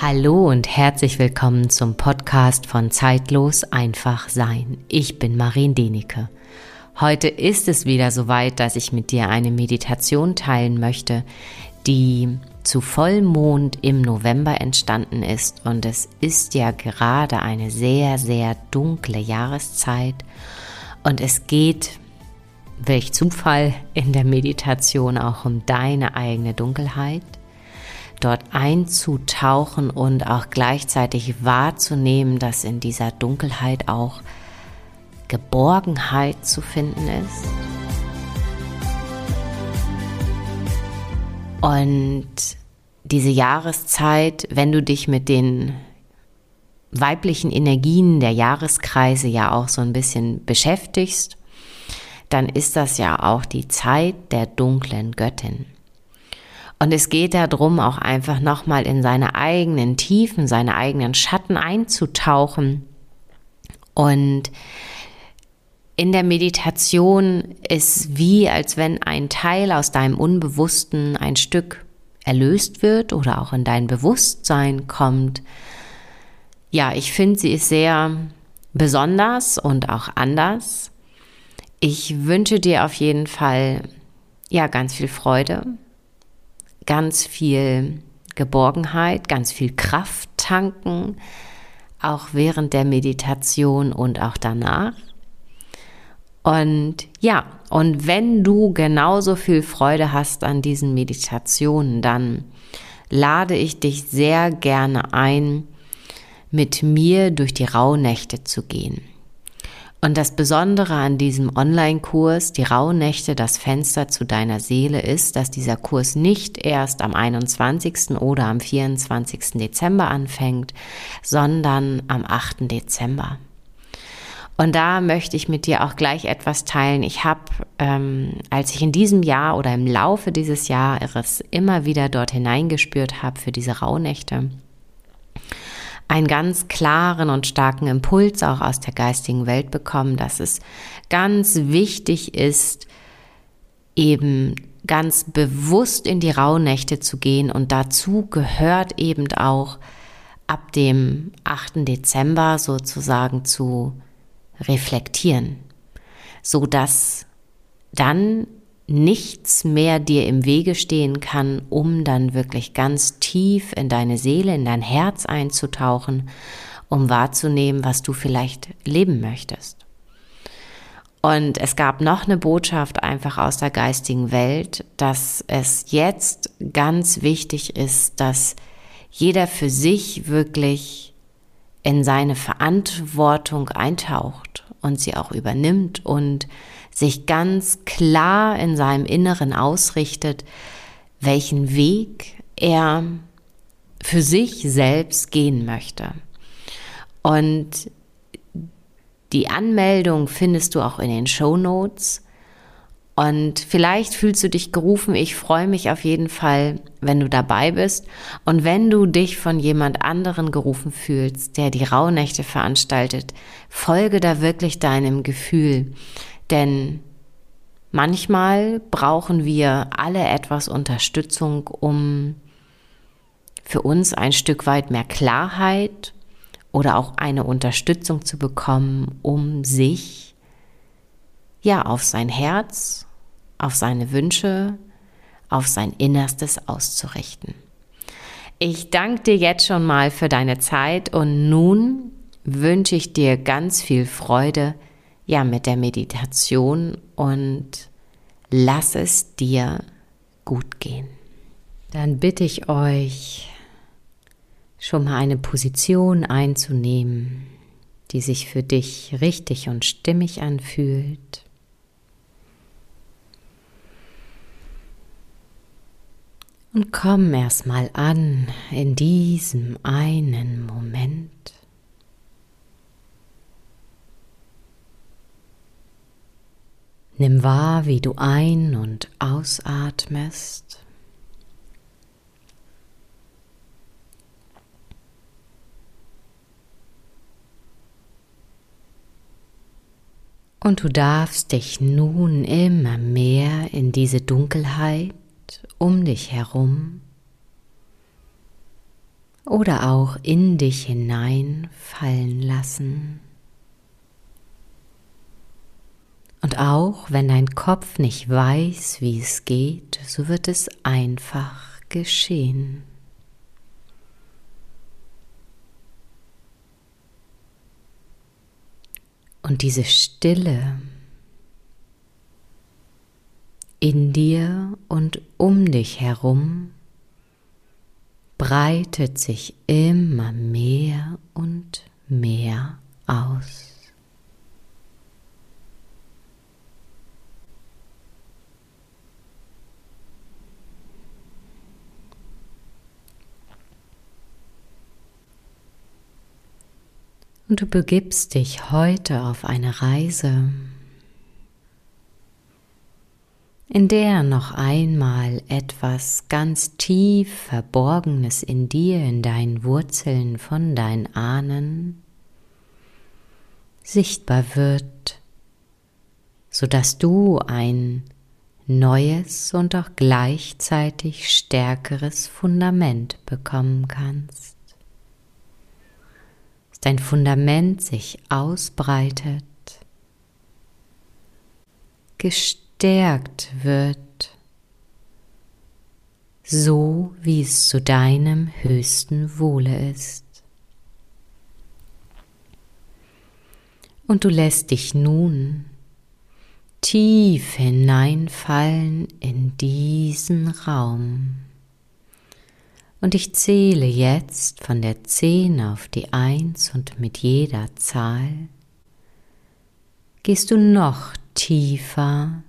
Hallo und herzlich willkommen zum Podcast von Zeitlos einfach sein. Ich bin Marien Denike. Heute ist es wieder soweit, dass ich mit dir eine Meditation teilen möchte, die zu Vollmond im November entstanden ist und es ist ja gerade eine sehr, sehr dunkle Jahreszeit und es geht, welch Zufall, in der Meditation auch um deine eigene Dunkelheit dort einzutauchen und auch gleichzeitig wahrzunehmen, dass in dieser Dunkelheit auch Geborgenheit zu finden ist. Und diese Jahreszeit, wenn du dich mit den weiblichen Energien der Jahreskreise ja auch so ein bisschen beschäftigst, dann ist das ja auch die Zeit der dunklen Göttin. Und es geht darum, auch einfach nochmal in seine eigenen Tiefen, seine eigenen Schatten einzutauchen. Und in der Meditation ist wie, als wenn ein Teil aus deinem Unbewussten ein Stück erlöst wird oder auch in dein Bewusstsein kommt. Ja, ich finde, sie ist sehr besonders und auch anders. Ich wünsche dir auf jeden Fall ja ganz viel Freude, ganz viel Geborgenheit, ganz viel Kraft tanken, auch während der Meditation und auch danach. Und ja, und wenn du genauso viel Freude hast an diesen Meditationen, dann lade ich dich sehr gerne ein, mit mir durch die Rauhnächte zu gehen. Und das Besondere an diesem Online-Kurs, die Rauhnächte, das Fenster zu deiner Seele, ist, dass dieser Kurs nicht erst am 21. oder am 24. Dezember anfängt, sondern am 8. Dezember. Und da möchte ich mit dir auch gleich etwas teilen. Ich habe, ähm, als ich in diesem Jahr oder im Laufe dieses Jahres immer wieder dort hineingespürt habe für diese Rauhnächte, einen ganz klaren und starken Impuls auch aus der geistigen Welt bekommen, dass es ganz wichtig ist, eben ganz bewusst in die Rauhnächte zu gehen und dazu gehört eben auch ab dem 8. Dezember sozusagen zu reflektieren, so dass dann nichts mehr dir im Wege stehen kann, um dann wirklich ganz tief in deine Seele, in dein Herz einzutauchen, um wahrzunehmen, was du vielleicht leben möchtest. Und es gab noch eine Botschaft einfach aus der geistigen Welt, dass es jetzt ganz wichtig ist, dass jeder für sich wirklich in seine Verantwortung eintaucht und sie auch übernimmt und sich ganz klar in seinem Inneren ausrichtet, welchen Weg er für sich selbst gehen möchte. Und die Anmeldung findest du auch in den Show Notes. Und vielleicht fühlst du dich gerufen. Ich freue mich auf jeden Fall, wenn du dabei bist. Und wenn du dich von jemand anderen gerufen fühlst, der die Rauhnächte veranstaltet, folge da wirklich deinem Gefühl. Denn manchmal brauchen wir alle etwas Unterstützung, um für uns ein Stück weit mehr Klarheit oder auch eine Unterstützung zu bekommen, um sich ja auf sein Herz, auf seine Wünsche, auf sein Innerstes auszurichten. Ich danke dir jetzt schon mal für deine Zeit und nun wünsche ich dir ganz viel Freude ja, mit der Meditation und lass es dir gut gehen. Dann bitte ich euch, schon mal eine Position einzunehmen, die sich für dich richtig und stimmig anfühlt. Und komm erstmal an in diesem einen Moment. Nimm wahr, wie du ein- und ausatmest. Und du darfst dich nun immer mehr in diese Dunkelheit um dich herum oder auch in dich hinein fallen lassen. Und auch wenn dein Kopf nicht weiß, wie es geht, so wird es einfach geschehen. Und diese Stille in dir und um dich herum breitet sich immer mehr und mehr aus. Und du begibst dich heute auf eine Reise, in der noch einmal etwas ganz tief Verborgenes in dir, in deinen Wurzeln von deinen Ahnen sichtbar wird, sodass du ein neues und auch gleichzeitig stärkeres Fundament bekommen kannst dein Fundament sich ausbreitet, gestärkt wird, so wie es zu deinem höchsten Wohle ist. Und du lässt dich nun tief hineinfallen in diesen Raum. Und ich zähle jetzt von der 10 auf die 1 und mit jeder Zahl gehst du noch tiefer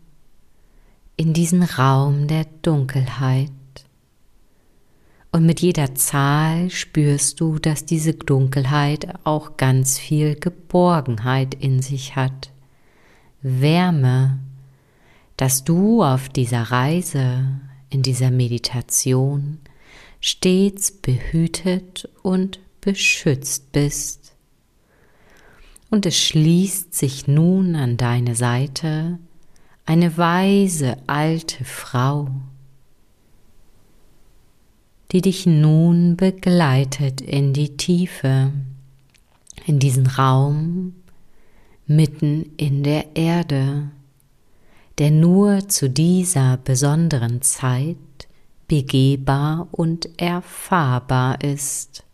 in diesen Raum der Dunkelheit. Und mit jeder Zahl spürst du, dass diese Dunkelheit auch ganz viel Geborgenheit in sich hat, Wärme, dass du auf dieser Reise, in dieser Meditation stets behütet und beschützt bist. Und es schließt sich nun an deine Seite eine weise alte Frau, die dich nun begleitet in die Tiefe, in diesen Raum mitten in der Erde, der nur zu dieser besonderen Zeit begehbar und erfahrbar ist.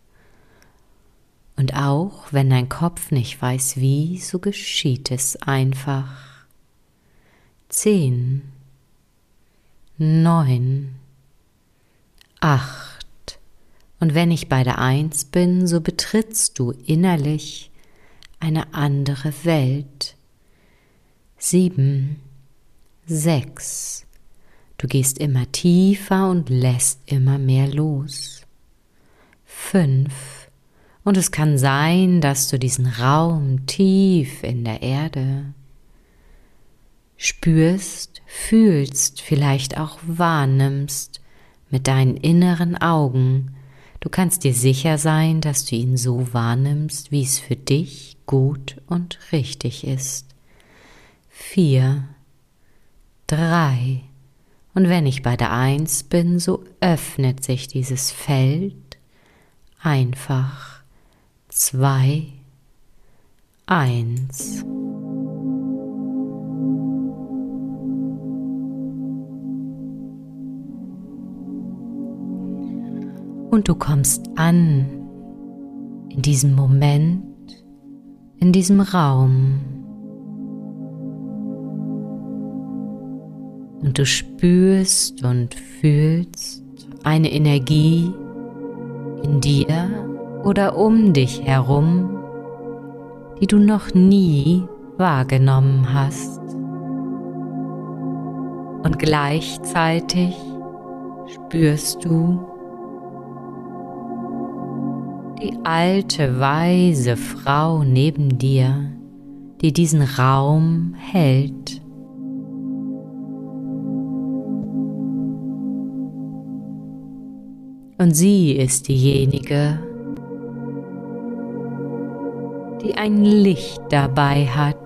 Und auch wenn dein Kopf nicht weiß wie, so geschieht es einfach. Zehn, neun, acht. Und wenn ich bei der Eins bin, so betrittst du innerlich eine andere Welt. Sieben, sechs, Du gehst immer tiefer und lässt immer mehr los. Fünf. Und es kann sein, dass du diesen Raum tief in der Erde spürst, fühlst, vielleicht auch wahrnimmst mit deinen inneren Augen. Du kannst dir sicher sein, dass du ihn so wahrnimmst, wie es für dich gut und richtig ist. Vier, drei, und wenn ich bei der Eins bin, so öffnet sich dieses Feld einfach. Zwei, eins. Und du kommst an in diesem Moment, in diesem Raum. Und du spürst und fühlst eine Energie in dir oder um dich herum, die du noch nie wahrgenommen hast. Und gleichzeitig spürst du die alte, weise Frau neben dir, die diesen Raum hält. Und sie ist diejenige, die ein Licht dabei hat,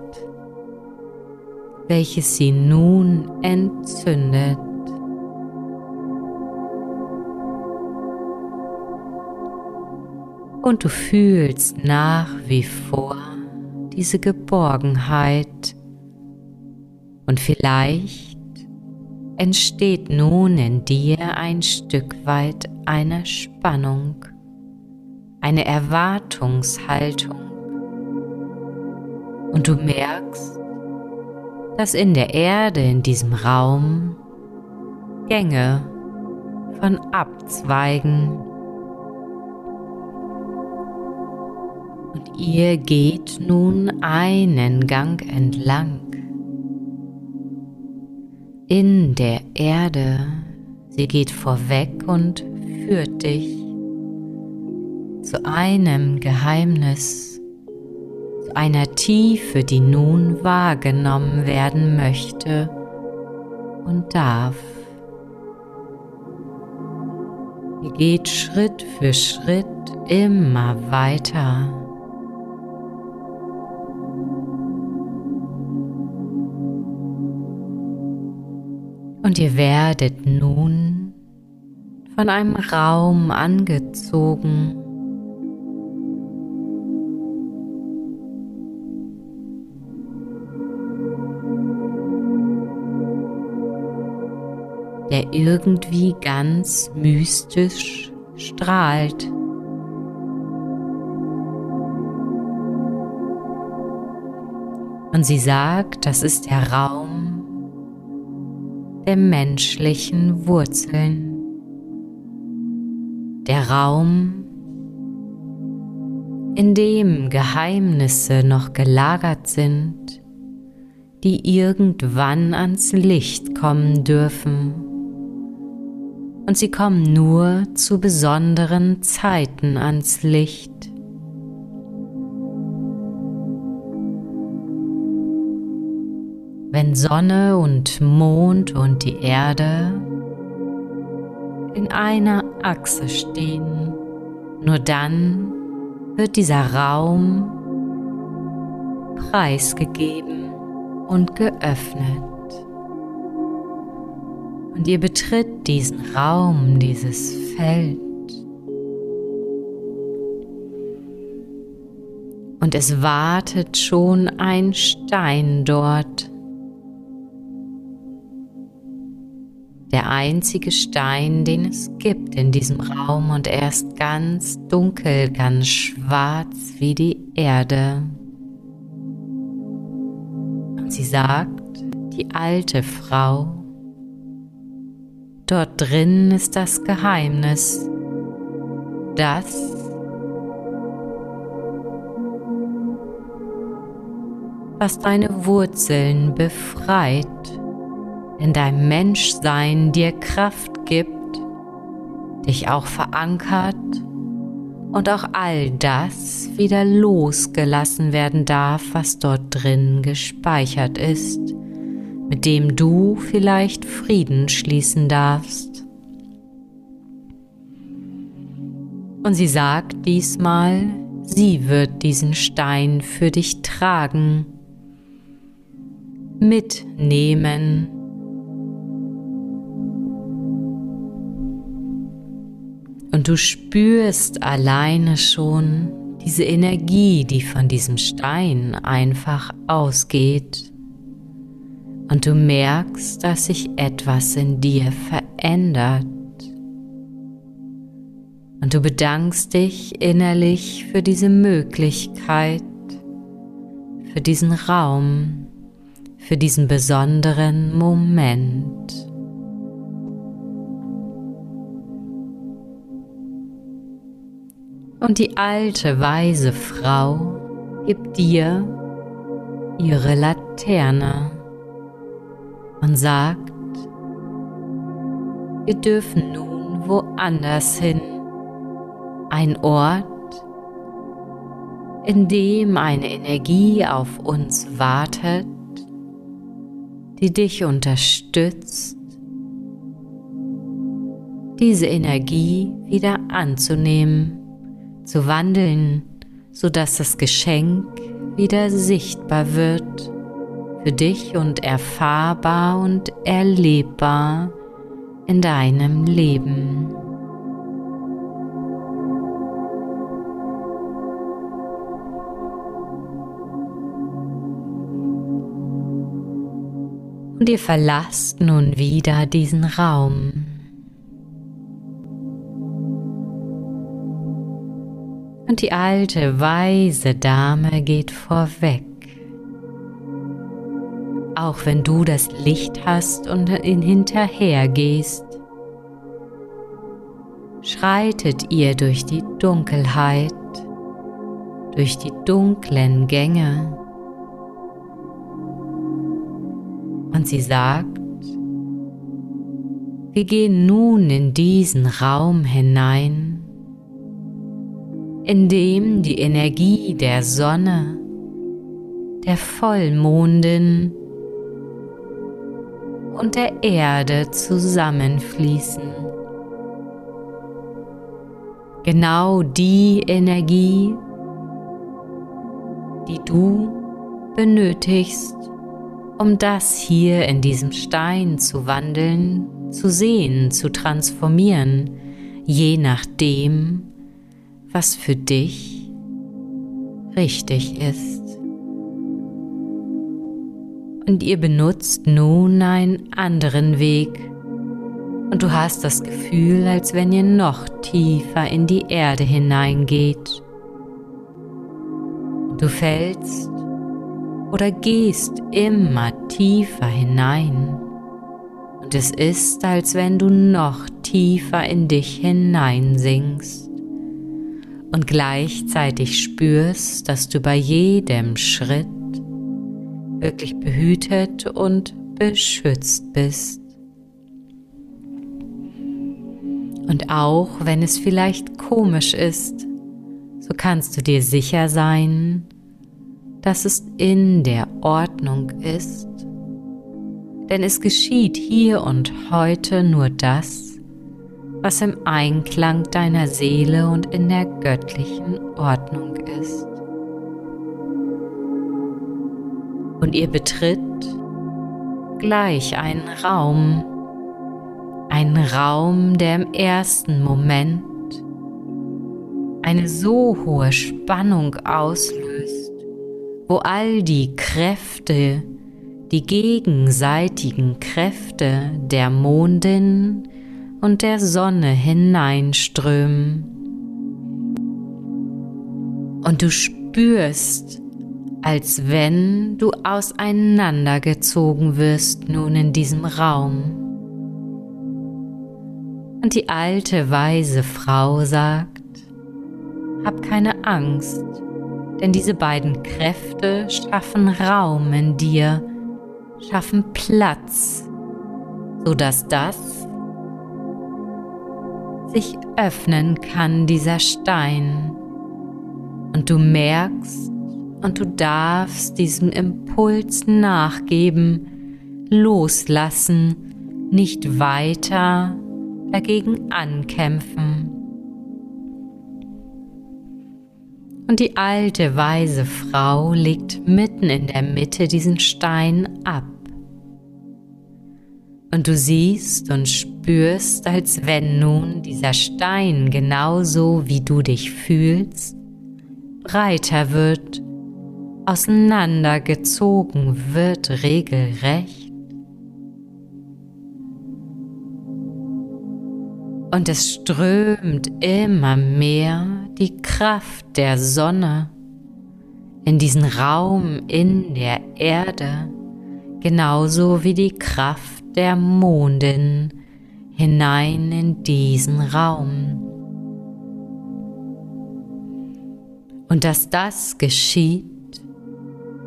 welches sie nun entzündet. Und du fühlst nach wie vor diese Geborgenheit. Und vielleicht entsteht nun in dir ein Stück weit eine Spannung, eine Erwartungshaltung. Und du merkst, dass in der Erde, in diesem Raum, Gänge von Abzweigen und ihr geht nun einen Gang entlang in der Erde. Sie geht vorweg und führt dich zu einem Geheimnis, zu einer Tiefe, die nun wahrgenommen werden möchte und darf. Ihr geht Schritt für Schritt immer weiter. Und ihr werdet nun von einem Raum angezogen. der irgendwie ganz mystisch strahlt. Und sie sagt, das ist der Raum der menschlichen Wurzeln. Der Raum, in dem Geheimnisse noch gelagert sind, die irgendwann ans Licht kommen dürfen. Und sie kommen nur zu besonderen Zeiten ans Licht. Wenn Sonne und Mond und die Erde in einer Achse stehen, nur dann wird dieser Raum preisgegeben und geöffnet. Und ihr betritt diesen Raum, dieses Feld. Und es wartet schon ein Stein dort, der einzige Stein, den es gibt in diesem Raum und er ist ganz dunkel, ganz schwarz wie die Erde. Und sie sagt, die alte Frau, dort drin ist das Geheimnis, das was deine Wurzeln befreit in deinem Menschsein dir Kraft gibt, dich auch verankert und auch all das wieder losgelassen werden darf, was dort drin gespeichert ist, mit dem du vielleicht Frieden schließen darfst. Und sie sagt diesmal, sie wird diesen Stein für dich tragen, mitnehmen Und du spürst alleine schon diese Energie, die von diesem Stein einfach ausgeht. Und du merkst, dass sich etwas in dir verändert. Und du bedankst dich innerlich für diese Möglichkeit, für diesen Raum, für diesen besonderen Moment. Und die alte weise Frau gibt dir ihre Laterne und sagt, wir dürfen nun woanders hin, ein Ort, in dem eine Energie auf uns wartet, die dich unterstützt, diese Energie wieder anzunehmen zu wandeln, sodass das Geschenk wieder sichtbar wird, für dich und erfahrbar und erlebbar in deinem Leben. Und ihr verlasst nun wieder diesen Raum. Und die alte weise Dame geht vorweg. Auch wenn du das Licht hast und ihn hinterher gehst, schreitet ihr durch die Dunkelheit, durch die dunklen Gänge. Und sie sagt, wir gehen nun in diesen Raum hinein, in dem die Energie der Sonne, der Vollmondin und der Erde zusammenfließen. Genau die Energie, die du benötigst, um das hier in diesem Stein zu wandeln, zu sehen, zu transformieren, je nachdem, was für dich richtig ist. Und ihr benutzt nun einen anderen Weg und du hast das Gefühl, als wenn ihr noch tiefer in die Erde hineingeht. Du fällst oder gehst immer tiefer hinein. Und es ist, als wenn du noch tiefer in dich hineinsinkst und gleichzeitig spürst, dass du bei jedem Schritt wirklich behütet und beschützt bist. Und auch wenn es vielleicht komisch ist, so kannst du dir sicher sein, dass es in der Ordnung ist, denn es geschieht hier und heute nur das, was im Einklang deiner Seele und in der göttlichen Ordnung ist. Und ihr betritt gleich einen Raum, einen Raum, der im ersten Moment eine so hohe Spannung auslöst, wo all die Kräfte, die gegenseitigen Kräfte der Mondin und der Sonne hineinströmen. Und du spürst, als wenn du auseinandergezogen wirst nun in diesem Raum. Und die alte weise Frau sagt, hab keine Angst, denn diese beiden Kräfte schaffen Raum in dir, schaffen Platz, sodass das sich öffnen kann, dieser Stein. Und du merkst und du darfst diesem Impuls nachgeben, loslassen, nicht weiter dagegen ankämpfen. und die alte weise Frau legt mitten in der Mitte diesen Stein ab. Und du siehst und spürst, als wenn nun dieser Stein genauso wie du dich fühlst, breiter wird, auseinandergezogen wird regelrecht. Und es strömt immer mehr die Kraft der Sonne in diesen Raum in der Erde, genauso wie die Kraft der Mondin hinein in diesen Raum. Und dass das geschieht,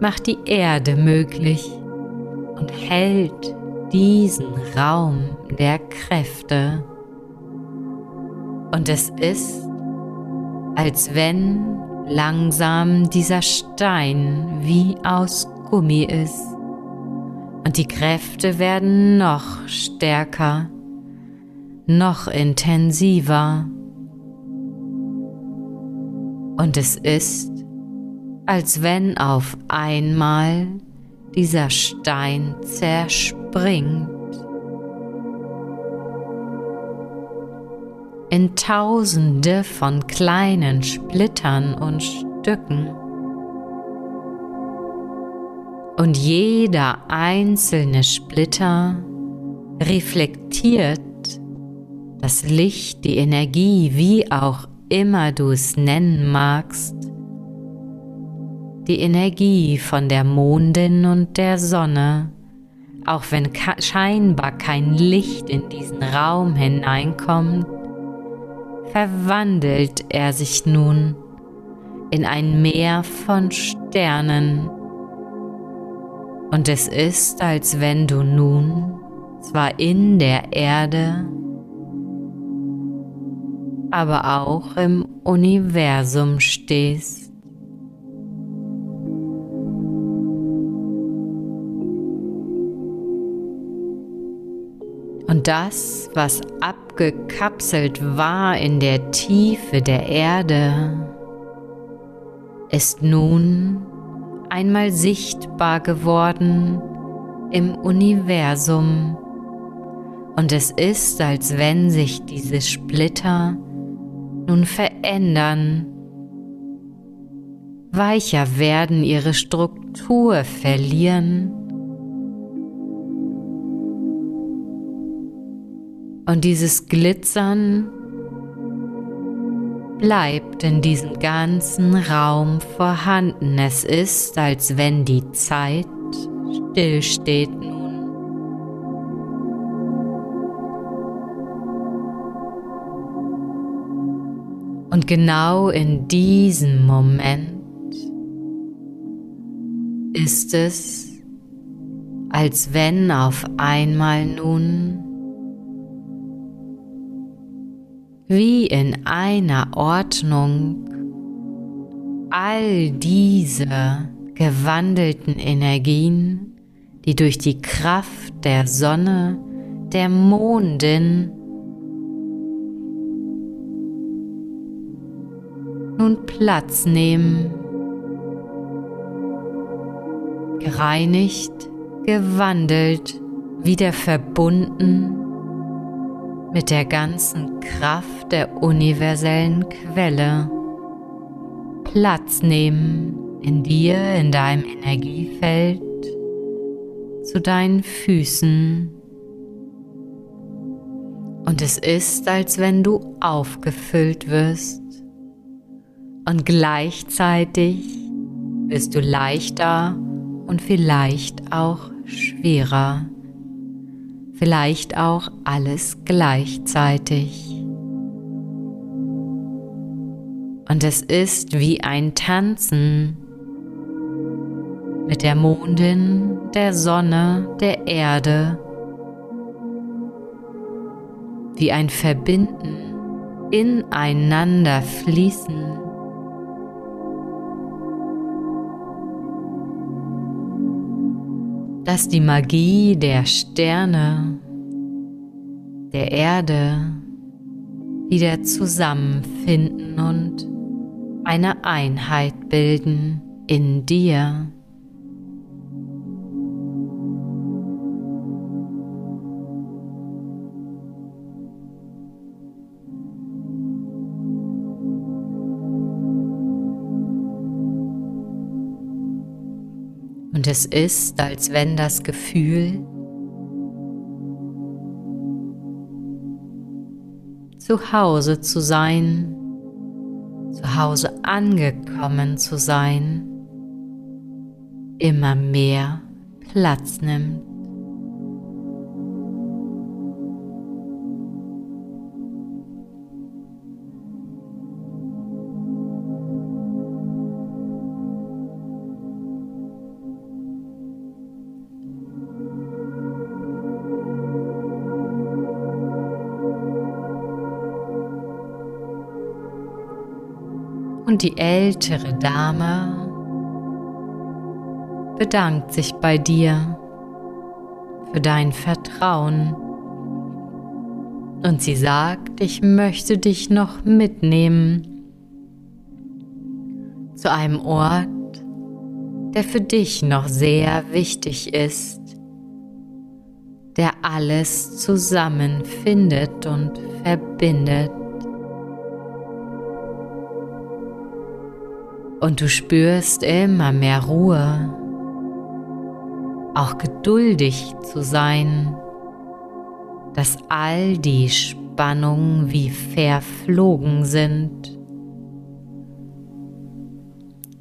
macht die Erde möglich und hält diesen Raum der Kräfte und es ist, als wenn langsam dieser Stein wie aus Gummi ist. Und die Kräfte werden noch stärker, noch intensiver. Und es ist, als wenn auf einmal dieser Stein zerspringt in Tausende von kleinen Splittern und Stücken. Und jeder einzelne Splitter reflektiert das Licht, die Energie, wie auch immer du es nennen magst, die Energie von der Mondin und der Sonne, auch wenn scheinbar kein Licht in diesen Raum hineinkommt, verwandelt er sich nun in ein Meer von Sternen. Und es ist, als wenn du nun zwar in der Erde, aber auch im Universum stehst. Und das, was abgekapselt war in der Tiefe der Erde, ist nun einmal sichtbar geworden im Universum. Und es ist, als wenn sich diese Splitter nun verändern, weicher werden, ihre Struktur verlieren Und dieses Glitzern bleibt in diesem ganzen Raum vorhanden. Es ist, als wenn die Zeit stillsteht nun. Und genau in diesem Moment ist es, als wenn auf einmal nun wie in einer Ordnung all diese gewandelten Energien, die durch die Kraft der Sonne, der Mondin nun Platz nehmen, gereinigt, gewandelt, wieder verbunden mit der ganzen Kraft der universellen Quelle. Platz nehmen in dir, in deinem Energiefeld, zu deinen Füßen. Und es ist, als wenn du aufgefüllt wirst. Und gleichzeitig wirst du leichter und vielleicht auch schwerer vielleicht auch alles gleichzeitig. Und es ist wie ein Tanzen mit der Mondin, der Sonne, der Erde, wie ein Verbinden, ineinander fließen. Dass die Magie der Sterne, der Erde wieder zusammenfinden und eine Einheit bilden in dir. Es ist, als wenn das Gefühl zu Hause zu sein, zu Hause angekommen zu sein, immer mehr Platz nimmt. Die ältere Dame bedankt sich bei dir für dein Vertrauen. Und sie sagt, ich möchte dich noch mitnehmen zu einem Ort, der für dich noch sehr wichtig ist, der alles zusammenfindet und verbindet. Und du spürst immer mehr Ruhe, auch geduldig zu sein, dass all die Spannungen wie verflogen sind.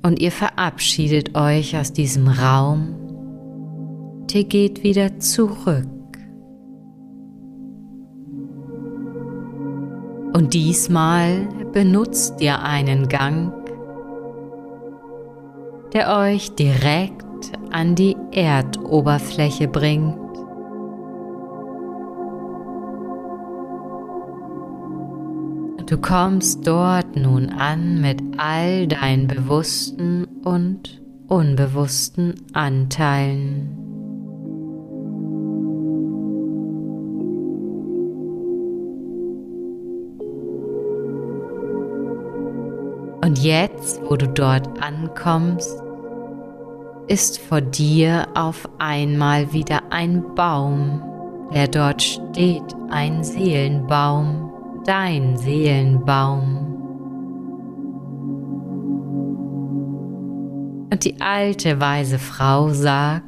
Und ihr verabschiedet euch aus diesem Raum. Und ihr geht wieder zurück. Und diesmal benutzt ihr einen Gang, der euch direkt an die Erdoberfläche bringt. Du kommst dort nun an mit all deinen bewussten und unbewussten Anteilen. Und jetzt, wo du dort ankommst, ist vor dir auf einmal wieder ein Baum, der dort steht, ein Seelenbaum, dein Seelenbaum. Und die alte weise Frau sagt,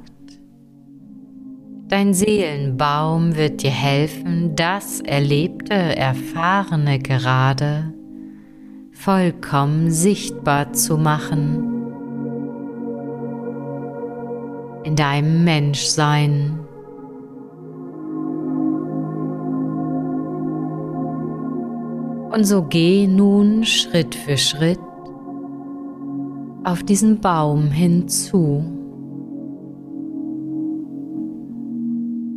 Dein Seelenbaum wird dir helfen, das Erlebte, Erfahrene gerade vollkommen sichtbar zu machen in deinem Menschsein. Und so geh nun Schritt für Schritt auf diesen Baum hinzu.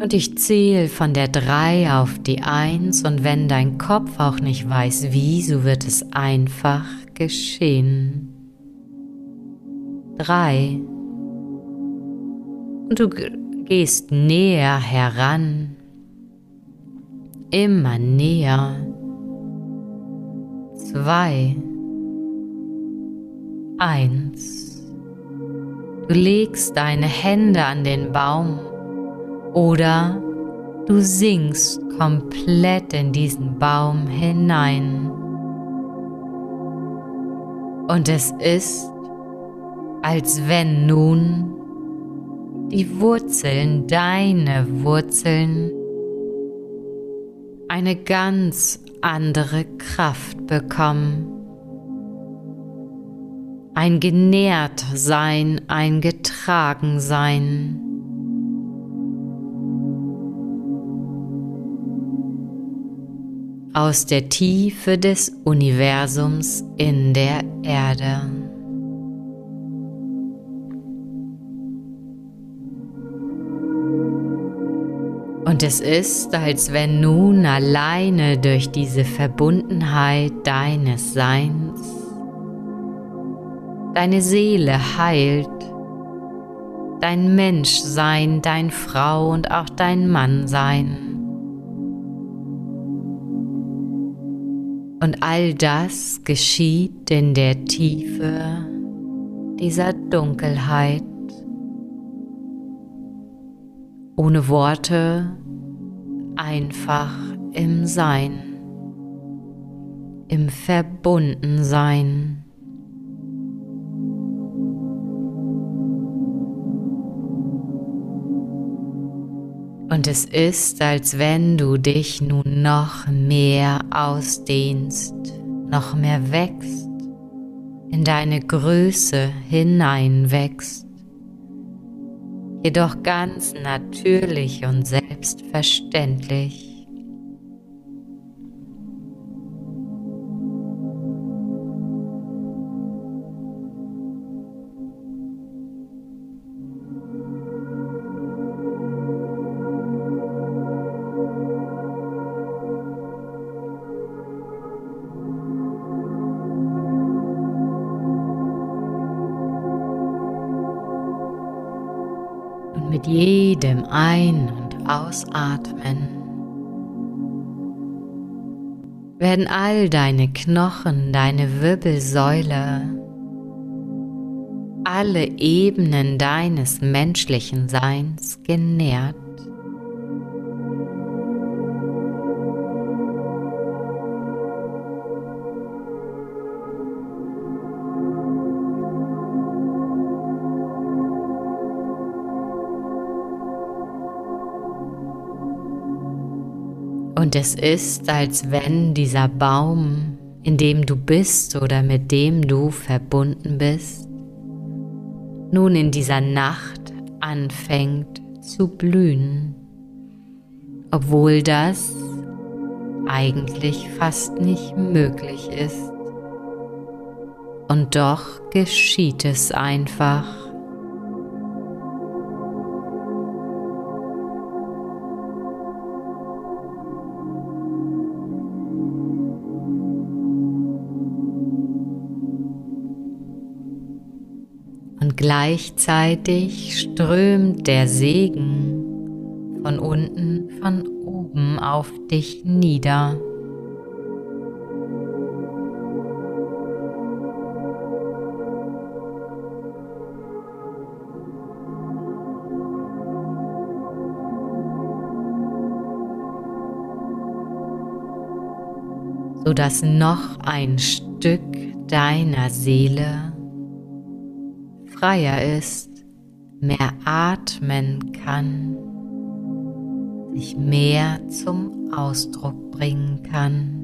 Und ich zähle von der 3 auf die 1 und wenn dein Kopf auch nicht weiß wie, so wird es einfach geschehen. 3 und du gehst näher heran, immer näher. Zwei, eins. Du legst deine Hände an den Baum oder du sinkst komplett in diesen Baum hinein. Und es ist, als wenn nun die Wurzeln, deine Wurzeln, eine ganz andere Kraft bekommen. Ein genährt sein, ein getragen sein. Aus der Tiefe des Universums in der Erde. Und es ist, als wenn nun alleine durch diese Verbundenheit deines Seins deine Seele heilt, dein Menschsein, dein Frau und auch dein Mannsein. Und all das geschieht in der Tiefe dieser Dunkelheit ohne Worte, einfach im Sein, im Verbundensein. Und es ist, als wenn du dich nun noch mehr ausdehnst, noch mehr wächst, in deine Größe hineinwächst jedoch ganz natürlich und selbstverständlich. Mit jedem Ein- und Ausatmen werden all deine Knochen, deine Wirbelsäule, alle Ebenen deines menschlichen Seins genährt. Und es ist, als wenn dieser Baum, in dem du bist oder mit dem du verbunden bist, nun in dieser Nacht anfängt zu blühen, obwohl das eigentlich fast nicht möglich ist. Und doch geschieht es einfach. Gleichzeitig strömt der Segen von unten, von oben auf dich nieder. sodass noch ein Stück deiner Seele freier ist, mehr atmen kann, sich mehr zum Ausdruck bringen kann.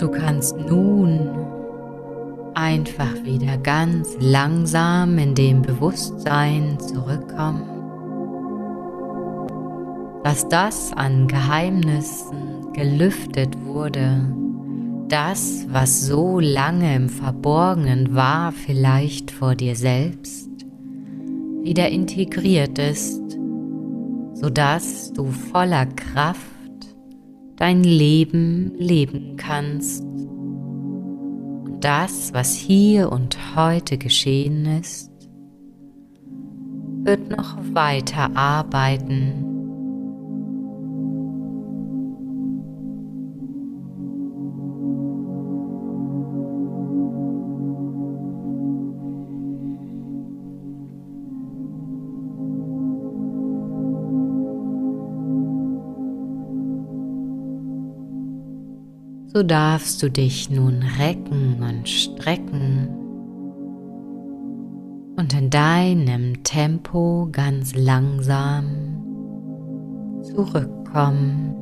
Du kannst nun einfach wieder ganz langsam in dem Bewusstsein zurückkommen, dass das an Geheimnissen gelüftet wurde, das, was so lange im Verborgenen war, vielleicht vor dir selbst, wieder integriert ist, sodass du voller Kraft dein Leben leben kannst. Und das, was hier und heute geschehen ist, wird noch weiter arbeiten so darfst du dich nun recken und strecken und in deinem Tempo ganz langsam zurückkommen.